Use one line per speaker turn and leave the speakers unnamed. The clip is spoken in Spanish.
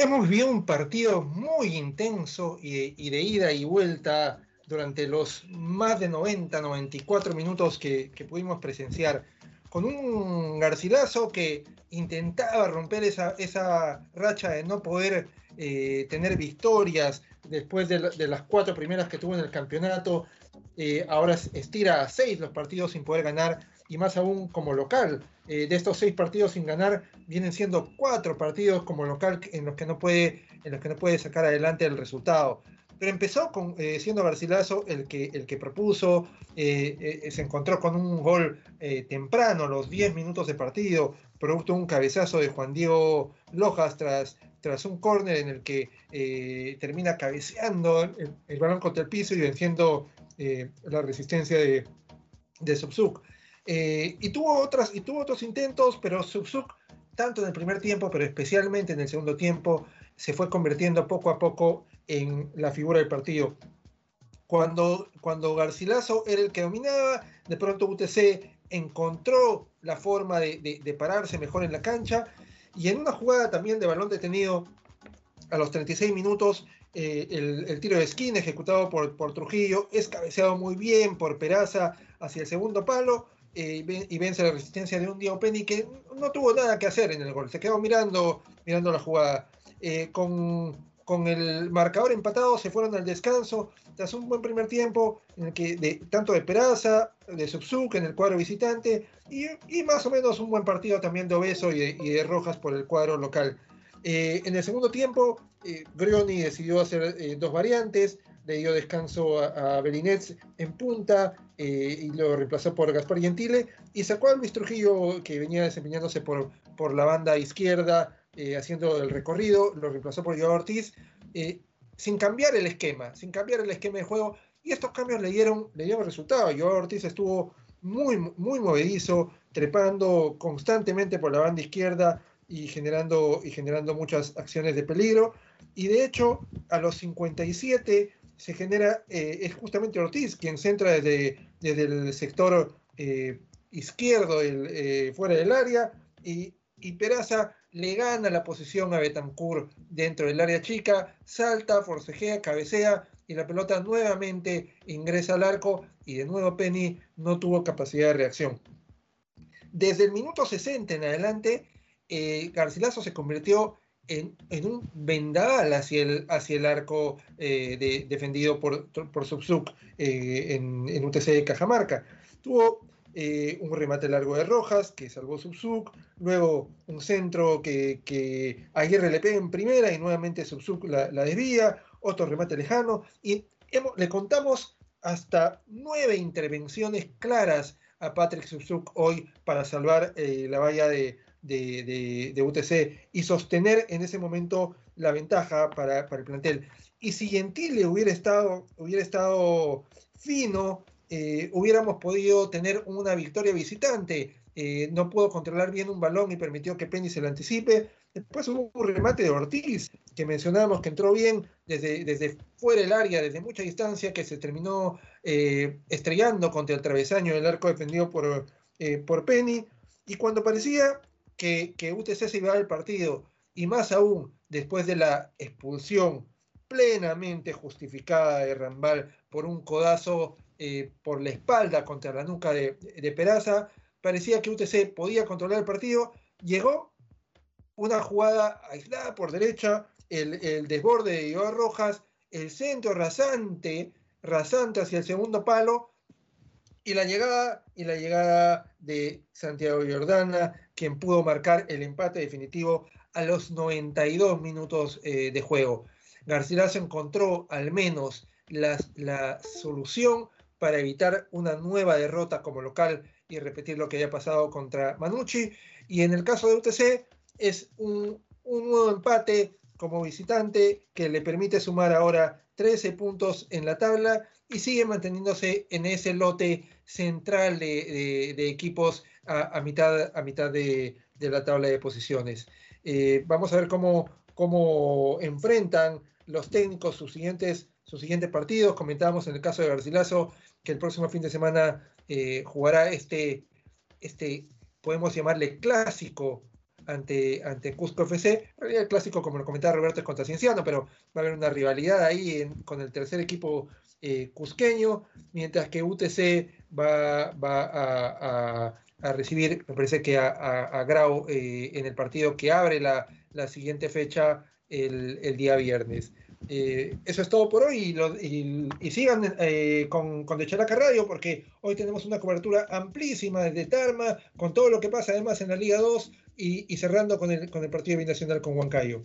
Hemos vivido un partido muy intenso y de, ida y vuelta durante los más de 90, 94 minutos que, pudimos presenciar, con un Garcilaso que intentaba romper esa, racha de no poder eh, tener victorias después de, las cuatro primeras que tuvo en el campeonato. Eh, ahora estira a seis los partidos sin poder ganar y más aún como local. Eh, de estos seis partidos sin ganar, vienen siendo cuatro partidos como local en los que no puede, en los que no puede sacar adelante el resultado. Pero empezó con, siendo Garcilaso el que, el que propuso, se encontró con un gol temprano, los 10 minutos de partido, producto de un cabezazo de Juan Diego Lojas tras tras un córner en el que eh, termina cabeceando el, balón contra el piso y venciendo eh, la resistencia de, de Subsuk. Eh, y, tuvo otras, y tuvo otros intentos, pero Subsuk, tanto en el primer tiempo, pero especialmente en el segundo tiempo, se fue convirtiendo poco a poco en la figura del partido. Cuando, cuando Garcilaso era el que dominaba, de pronto UTC encontró la forma de, de pararse mejor en la cancha y en una jugada también de balón detenido a los 36 minutos, eh, el, tiro de esquina ejecutado por, por, Trujillo es cabeceado muy bien por Peraza hacia el segundo palo eh, y vence la resistencia de un Diego Penny que no tuvo nada que hacer en el gol. Se quedó mirando, mirando la jugada. Eh, con, con el marcador empatado se fueron al descanso tras un buen primer tiempo en el que de, tanto de Peraza, de Subsuk en el cuadro visitante y, más o menos un buen partido también de Obeso y de, Rojas por el cuadro local. Eh, en el segundo tiempo, eh, Grioni decidió hacer eh, dos variantes, le dio descanso a, a Belinets en punta y lo reemplazó por Gaspar Gentile y sacó a Luis Trujillo que venía desempeñándose por, por la banda izquierda eh, haciendo el recorrido, lo reemplazó por Joao Ortiz, eh, sin cambiar el esquema, sin cambiar el esquema de juego, y estos cambios le dieron, le dieron resultado. Joao Ortiz estuvo muy, muy movedizo, trepando constantemente por la banda izquierda y generando, y generando muchas acciones de peligro. Y de hecho, a los 57 se genera, eh, es justamente Ortiz quien centra desde, desde el sector izquierdo, fuera del área, y, y Peraza le gana la posición a Betancourt dentro del área chica, salta, forcejea, cabecea y la pelota nuevamente ingresa al arco y de nuevo Penny no tuvo capacidad de reacción. Desde el minuto 60 en adelante, eh, Garcilaso se convirtió en, un vendaval hacia el, hacia el arco eh, defendido por, por Subsuk eh, en, en UTC de Cajamarca. Tuvo eh, un remate largo de Rojas que salvó Subsuk, luego un centro que, que Aguirre le pega en primera y nuevamente Subsuk la, desvía, otro remate lejano y le contamos hasta nueve intervenciones claras a Patrick Subsuk hoy para salvar la valla de, de, UTC y sostener en ese momento la ventaja para, para el plantel. Y si Gentile hubiera estado, hubiera estado fino, eh, hubiéramos podido tener una victoria visitante. Eh, no pudo controlar bien un balón y permitió que Penny se lo anticipe. Después hubo un remate de Ortiz, que mencionábamos que entró bien desde, desde fuera del área, desde mucha distancia, que se terminó eh, estrellando contra el travesaño del arco defendido por, por Penny. Y cuando parecía que, UTC se iba al partido, y más aún después de la expulsión plenamente justificada de Rambal por un codazo eh, por la espalda contra la nuca de, Peraza. Parecía que UTC podía controlar el partido. Llegó una jugada aislada por derecha, el, desborde de Iván Rojas, el centro rasante, rasante hacia el segundo palo y la llegada y la llegada de Santiago Jordana, quien pudo marcar el empate definitivo a los 92 minutos eh, de juego. Garcilaso encontró al menos la solución para evitar una nueva derrota como local y repetir lo que haya pasado contra Manucci. Y en el caso de UTC es un, nuevo empate como visitante que le permite sumar ahora 13 puntos en la tabla y sigue manteniéndose en ese lote central de, equipos a, mitad, de, la tabla de posiciones. Eh, vamos a ver cómo, enfrentan los técnicos sus siguientes, sus siguientes partidos. Comentábamos en el caso de Garcilaso que el próximo fin de semana eh, jugará este, este, podemos llamarle clásico ante, ante Cusco FC. En el clásico, como lo comentaba Roberto, es contra Cienciano, pero va a haber una rivalidad ahí con el tercer equipo eh, cusqueño, mientras que UTC va, va a, recibir, me parece que a, Grau eh, en el partido que abre la, siguiente fecha el, día viernes. Eh, eso es todo por hoy y, sigan eh, con, con De Characa Radio porque hoy tenemos una cobertura amplísima desde Tarma con todo lo que pasa además en la Liga 2 y, cerrando con el, con el partido binacional con Huancayo.